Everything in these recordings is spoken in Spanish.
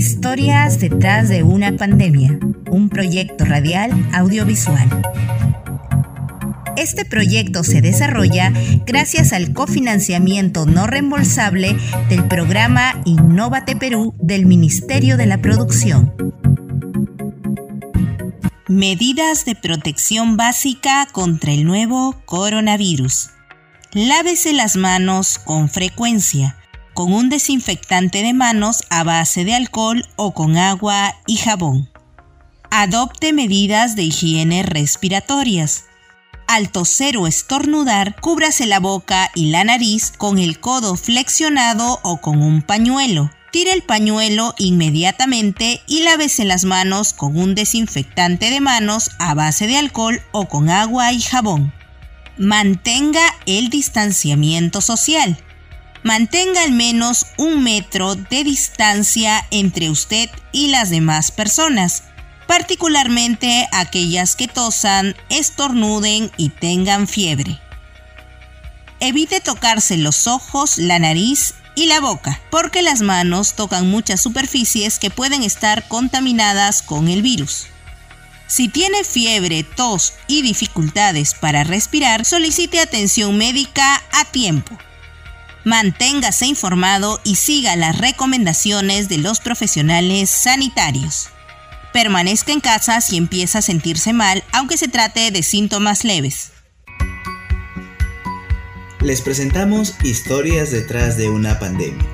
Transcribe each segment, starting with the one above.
Historias detrás de una pandemia, un proyecto radial audiovisual. Este proyecto se desarrolla gracias al cofinanciamiento no reembolsable del programa Innovate Perú del Ministerio de la Producción. Medidas de protección básica contra el nuevo coronavirus. Lávese las manos con frecuencia con un desinfectante de manos a base de alcohol o con agua y jabón. Adopte medidas de higiene respiratorias. Al toser o estornudar, cúbrase la boca y la nariz con el codo flexionado o con un pañuelo. Tire el pañuelo inmediatamente y lávese las manos con un desinfectante de manos a base de alcohol o con agua y jabón. Mantenga el distanciamiento social mantenga al menos un metro de distancia entre usted y las demás personas, particularmente aquellas que tosan, estornuden y tengan fiebre. Evite tocarse los ojos, la nariz y la boca, porque las manos tocan muchas superficies que pueden estar contaminadas con el virus. Si tiene fiebre, tos y dificultades para respirar, solicite atención médica a tiempo. Manténgase informado y siga las recomendaciones de los profesionales sanitarios. Permanezca en casa si empieza a sentirse mal, aunque se trate de síntomas leves. Les presentamos Historias detrás de una pandemia,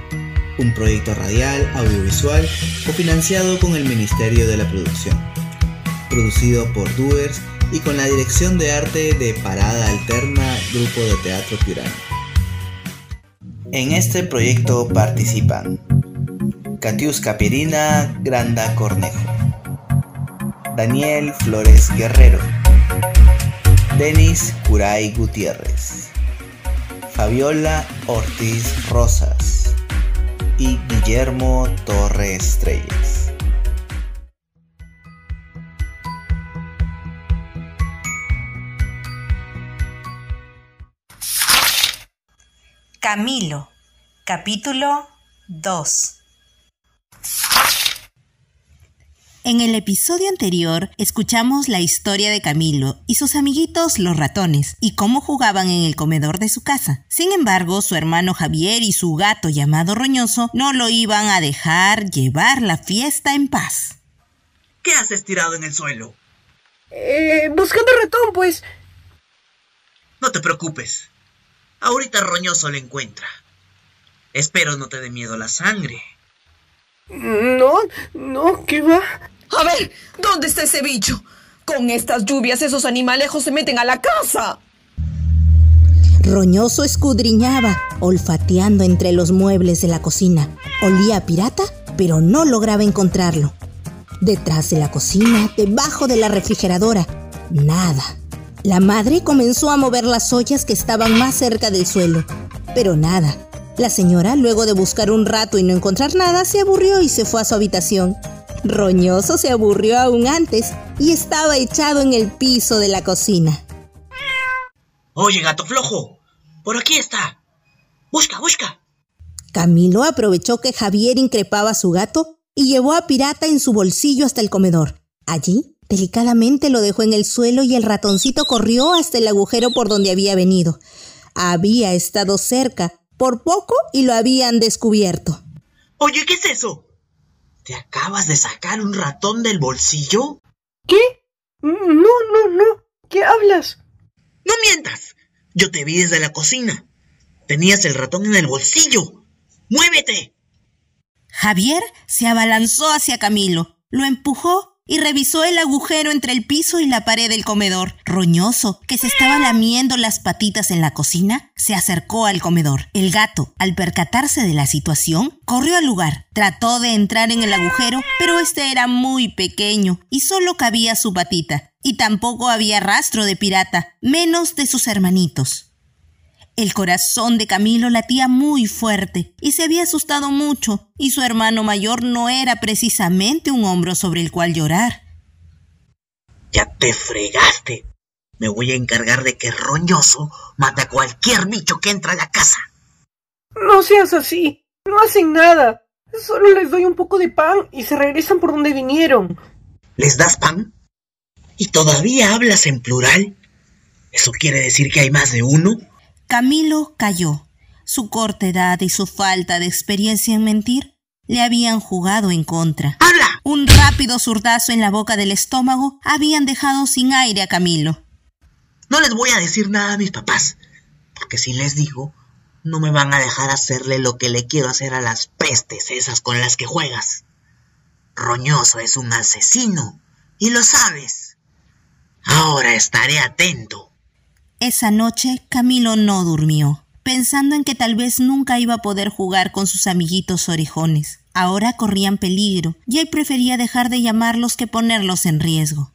un proyecto radial, audiovisual o financiado con el Ministerio de la Producción, producido por Doers y con la dirección de arte de Parada Alterna Grupo de Teatro Piurano. En este proyecto participan Katiuska Pirina Granda Cornejo, Daniel Flores Guerrero, Denis Curay Gutiérrez, Fabiola Ortiz Rosas y Guillermo Torres Estrellas. Camilo, capítulo 2. En el episodio anterior escuchamos la historia de Camilo y sus amiguitos los ratones y cómo jugaban en el comedor de su casa. Sin embargo, su hermano Javier y su gato llamado Roñoso no lo iban a dejar llevar la fiesta en paz. ¿Qué haces tirado en el suelo? Eh, buscando ratón, pues. No te preocupes. Ahorita Roñoso le encuentra. Espero no te dé miedo la sangre. No, no, ¿qué va? A ver, ¿dónde está ese bicho? Con estas lluvias esos animalejos se meten a la casa. Roñoso escudriñaba, olfateando entre los muebles de la cocina. Olía a pirata, pero no lograba encontrarlo. Detrás de la cocina, debajo de la refrigeradora, nada. La madre comenzó a mover las ollas que estaban más cerca del suelo, pero nada. La señora, luego de buscar un rato y no encontrar nada, se aburrió y se fue a su habitación. Roñoso se aburrió aún antes y estaba echado en el piso de la cocina. Oye, gato flojo, por aquí está. Busca, busca. Camilo aprovechó que Javier increpaba a su gato y llevó a Pirata en su bolsillo hasta el comedor. Allí Delicadamente lo dejó en el suelo y el ratoncito corrió hasta el agujero por donde había venido. Había estado cerca, por poco, y lo habían descubierto. Oye, ¿qué es eso? ¿Te acabas de sacar un ratón del bolsillo? ¿Qué? No, no, no. ¿Qué hablas? No mientas. Yo te vi desde la cocina. Tenías el ratón en el bolsillo. ¡Muévete! Javier se abalanzó hacia Camilo, lo empujó y revisó el agujero entre el piso y la pared del comedor. Roñoso, que se estaba lamiendo las patitas en la cocina, se acercó al comedor. El gato, al percatarse de la situación, corrió al lugar. Trató de entrar en el agujero, pero este era muy pequeño y solo cabía su patita. Y tampoco había rastro de pirata, menos de sus hermanitos. El corazón de Camilo latía muy fuerte y se había asustado mucho, y su hermano mayor no era precisamente un hombro sobre el cual llorar. Ya te fregaste. Me voy a encargar de que Roñoso mate a cualquier bicho que entra a la casa. No seas así. No hacen nada. Solo les doy un poco de pan y se regresan por donde vinieron. ¿Les das pan? ¿Y todavía hablas en plural? ¿Eso quiere decir que hay más de uno? Camilo cayó. Su corta edad y su falta de experiencia en mentir le habían jugado en contra. ¡Habla! Un rápido zurdazo en la boca del estómago habían dejado sin aire a Camilo. No les voy a decir nada a mis papás, porque si les digo, no me van a dejar hacerle lo que le quiero hacer a las pestes esas con las que juegas. Roñoso es un asesino, y lo sabes. Ahora estaré atento. Esa noche Camilo no durmió, pensando en que tal vez nunca iba a poder jugar con sus amiguitos orejones. Ahora corrían peligro, y él prefería dejar de llamarlos que ponerlos en riesgo.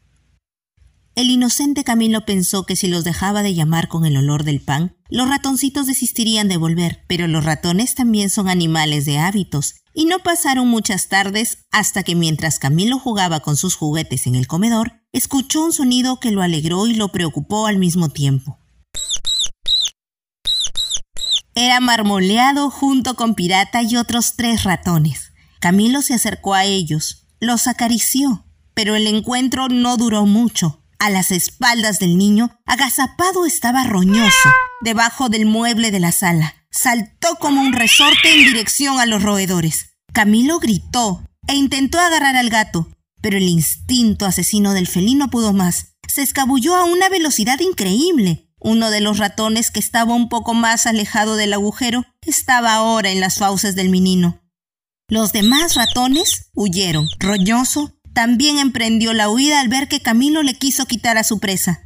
El inocente Camilo pensó que si los dejaba de llamar con el olor del pan, los ratoncitos desistirían de volver, pero los ratones también son animales de hábitos, y no pasaron muchas tardes hasta que mientras Camilo jugaba con sus juguetes en el comedor, escuchó un sonido que lo alegró y lo preocupó al mismo tiempo. Era marmoleado junto con Pirata y otros tres ratones. Camilo se acercó a ellos, los acarició, pero el encuentro no duró mucho. A las espaldas del niño, agazapado estaba roñoso, debajo del mueble de la sala. Saltó como un resorte en dirección a los roedores. Camilo gritó e intentó agarrar al gato, pero el instinto asesino del felino pudo más. Se escabulló a una velocidad increíble. Uno de los ratones que estaba un poco más alejado del agujero estaba ahora en las fauces del menino. Los demás ratones huyeron. Roñoso también emprendió la huida al ver que Camilo le quiso quitar a su presa.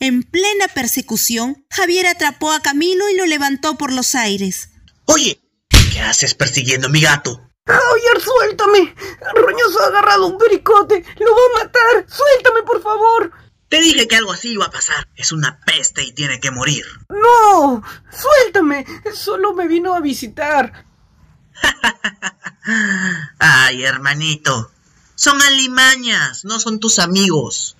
En plena persecución, Javier atrapó a Camilo y lo levantó por los aires. Oye, ¿qué haces persiguiendo a mi gato? Javier, suéltame. Roñoso ha agarrado un pericote. Lo va a matar. Suéltame, por favor. Te dije que algo así iba a pasar. Es una peste y tiene que morir. No, suéltame. Solo me vino a visitar. Ay, hermanito. Son alimañas, no son tus amigos.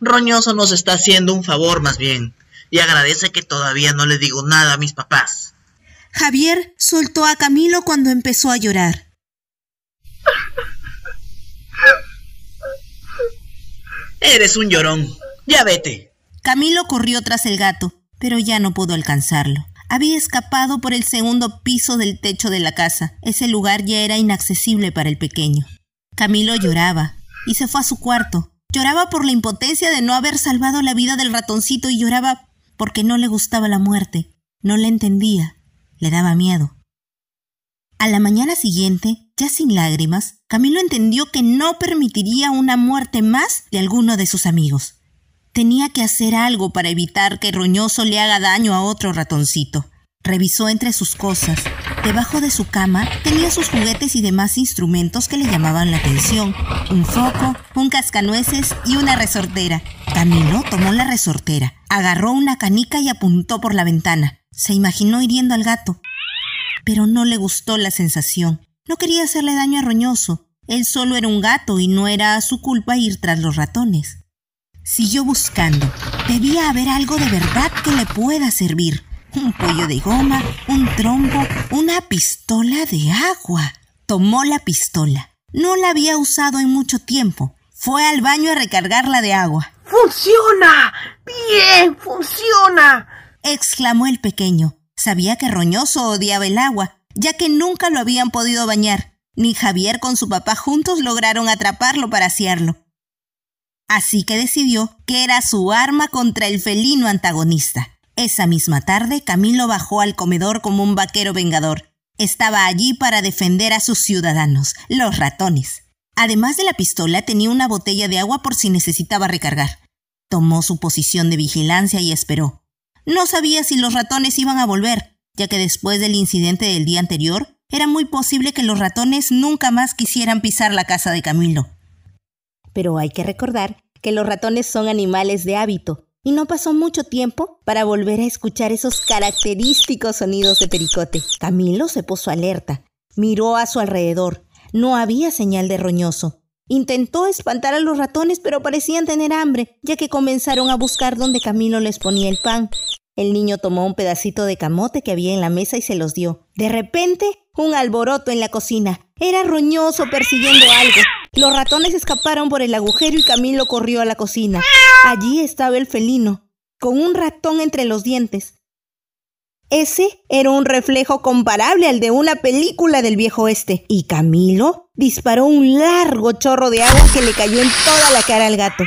Roñoso nos está haciendo un favor más bien, y agradece que todavía no le digo nada a mis papás. Javier soltó a Camilo cuando empezó a llorar. Eres un llorón. Ya vete. Camilo corrió tras el gato, pero ya no pudo alcanzarlo. Había escapado por el segundo piso del techo de la casa. Ese lugar ya era inaccesible para el pequeño. Camilo lloraba y se fue a su cuarto. Lloraba por la impotencia de no haber salvado la vida del ratoncito y lloraba porque no le gustaba la muerte, no le entendía, le daba miedo. A la mañana siguiente, ya sin lágrimas, Camilo entendió que no permitiría una muerte más de alguno de sus amigos. Tenía que hacer algo para evitar que Roñoso le haga daño a otro ratoncito. Revisó entre sus cosas. Debajo de su cama tenía sus juguetes y demás instrumentos que le llamaban la atención. Un foco, un cascanueces y una resortera. Camilo tomó la resortera, agarró una canica y apuntó por la ventana. Se imaginó hiriendo al gato. Pero no le gustó la sensación. No quería hacerle daño a Roñoso. Él solo era un gato y no era su culpa ir tras los ratones. Siguió buscando. Debía haber algo de verdad que le pueda servir un pollo de goma, un trompo, una pistola de agua. Tomó la pistola. No la había usado en mucho tiempo. Fue al baño a recargarla de agua. ¡Funciona! ¡Bien! ¡Funciona! exclamó el pequeño. Sabía que Roñoso odiaba el agua, ya que nunca lo habían podido bañar. Ni Javier con su papá juntos lograron atraparlo para asearlo. Así que decidió que era su arma contra el felino antagonista. Esa misma tarde, Camilo bajó al comedor como un vaquero vengador. Estaba allí para defender a sus ciudadanos, los ratones. Además de la pistola, tenía una botella de agua por si necesitaba recargar. Tomó su posición de vigilancia y esperó. No sabía si los ratones iban a volver, ya que después del incidente del día anterior, era muy posible que los ratones nunca más quisieran pisar la casa de Camilo. Pero hay que recordar que los ratones son animales de hábito, y no pasó mucho tiempo para volver a escuchar esos característicos sonidos de pericote. Camilo se puso alerta, miró a su alrededor. No había señal de roñoso. Intentó espantar a los ratones, pero parecían tener hambre, ya que comenzaron a buscar donde Camilo les ponía el pan. El niño tomó un pedacito de camote que había en la mesa y se los dio. De repente, un alboroto en la cocina. Era roñoso persiguiendo algo. Los ratones escaparon por el agujero y Camilo corrió a la cocina. Allí estaba el felino, con un ratón entre los dientes. Ese era un reflejo comparable al de una película del viejo oeste. Y Camilo disparó un largo chorro de agua que le cayó en toda la cara al gato.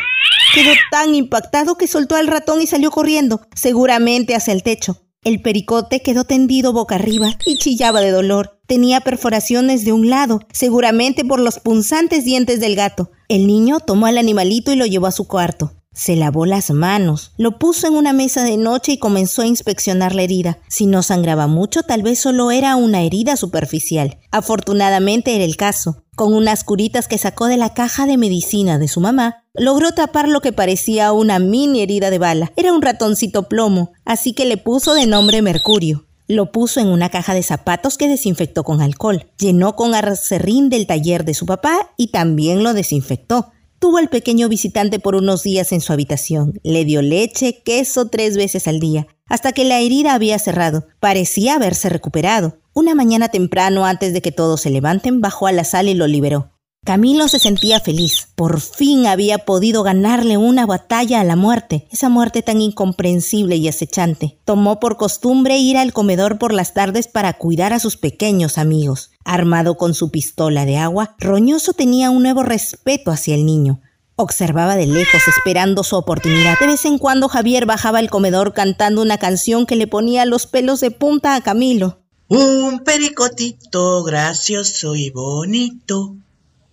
Quedó tan impactado que soltó al ratón y salió corriendo, seguramente hacia el techo. El pericote quedó tendido boca arriba y chillaba de dolor. Tenía perforaciones de un lado, seguramente por los punzantes dientes del gato. El niño tomó al animalito y lo llevó a su cuarto. Se lavó las manos, lo puso en una mesa de noche y comenzó a inspeccionar la herida. Si no sangraba mucho, tal vez solo era una herida superficial. Afortunadamente era el caso. Con unas curitas que sacó de la caja de medicina de su mamá, logró tapar lo que parecía una mini herida de bala. Era un ratoncito plomo, así que le puso de nombre Mercurio. Lo puso en una caja de zapatos que desinfectó con alcohol. Llenó con arcerrín del taller de su papá y también lo desinfectó. Tuvo al pequeño visitante por unos días en su habitación. Le dio leche, queso tres veces al día, hasta que la herida había cerrado. Parecía haberse recuperado. Una mañana temprano, antes de que todos se levanten, bajó a la sala y lo liberó. Camilo se sentía feliz. Por fin había podido ganarle una batalla a la muerte, esa muerte tan incomprensible y acechante. Tomó por costumbre ir al comedor por las tardes para cuidar a sus pequeños amigos. Armado con su pistola de agua, Roñoso tenía un nuevo respeto hacia el niño. Observaba de lejos esperando su oportunidad. De vez en cuando Javier bajaba al comedor cantando una canción que le ponía los pelos de punta a Camilo. Un pericotito gracioso y bonito.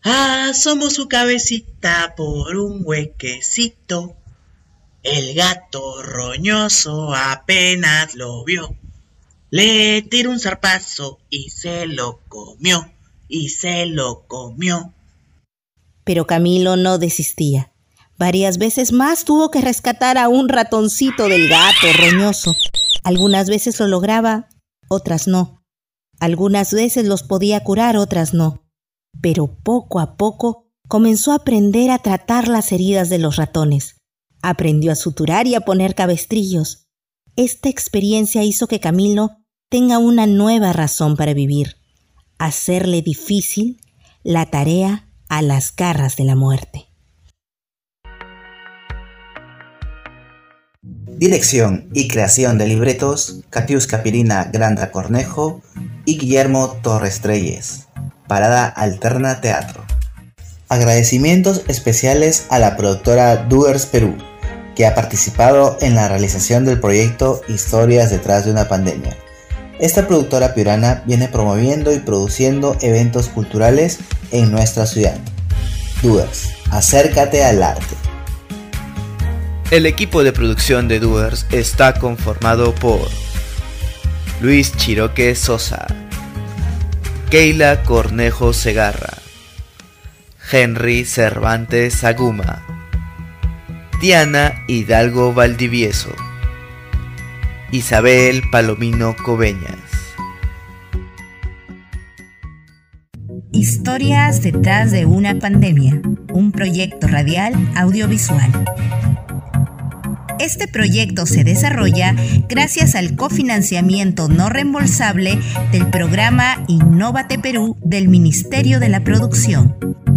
Asomó su cabecita por un huequecito. El gato roñoso apenas lo vio. Le tiró un zarpazo y se lo comió, y se lo comió. Pero Camilo no desistía. Varias veces más tuvo que rescatar a un ratoncito del gato roñoso. Algunas veces lo lograba, otras no. Algunas veces los podía curar, otras no. Pero poco a poco comenzó a aprender a tratar las heridas de los ratones. Aprendió a suturar y a poner cabestrillos. Esta experiencia hizo que Camilo tenga una nueva razón para vivir, hacerle difícil la tarea a las garras de la muerte. Dirección y creación de libretos, Catiusca Pirina Granda Cornejo y Guillermo Torres Treyes. Parada Alterna Teatro. Agradecimientos especiales a la productora Doers Perú, que ha participado en la realización del proyecto Historias detrás de una pandemia esta productora piurana viene promoviendo y produciendo eventos culturales en nuestra ciudad. Doers, acércate al arte. El equipo de producción de Doers está conformado por Luis Chiroque Sosa, Keila Cornejo Segarra, Henry Cervantes Aguma, Diana Hidalgo Valdivieso. Isabel Palomino Coveñas. Historias detrás de una pandemia, un proyecto radial audiovisual. Este proyecto se desarrolla gracias al cofinanciamiento no reembolsable del programa Innovate Perú del Ministerio de la Producción.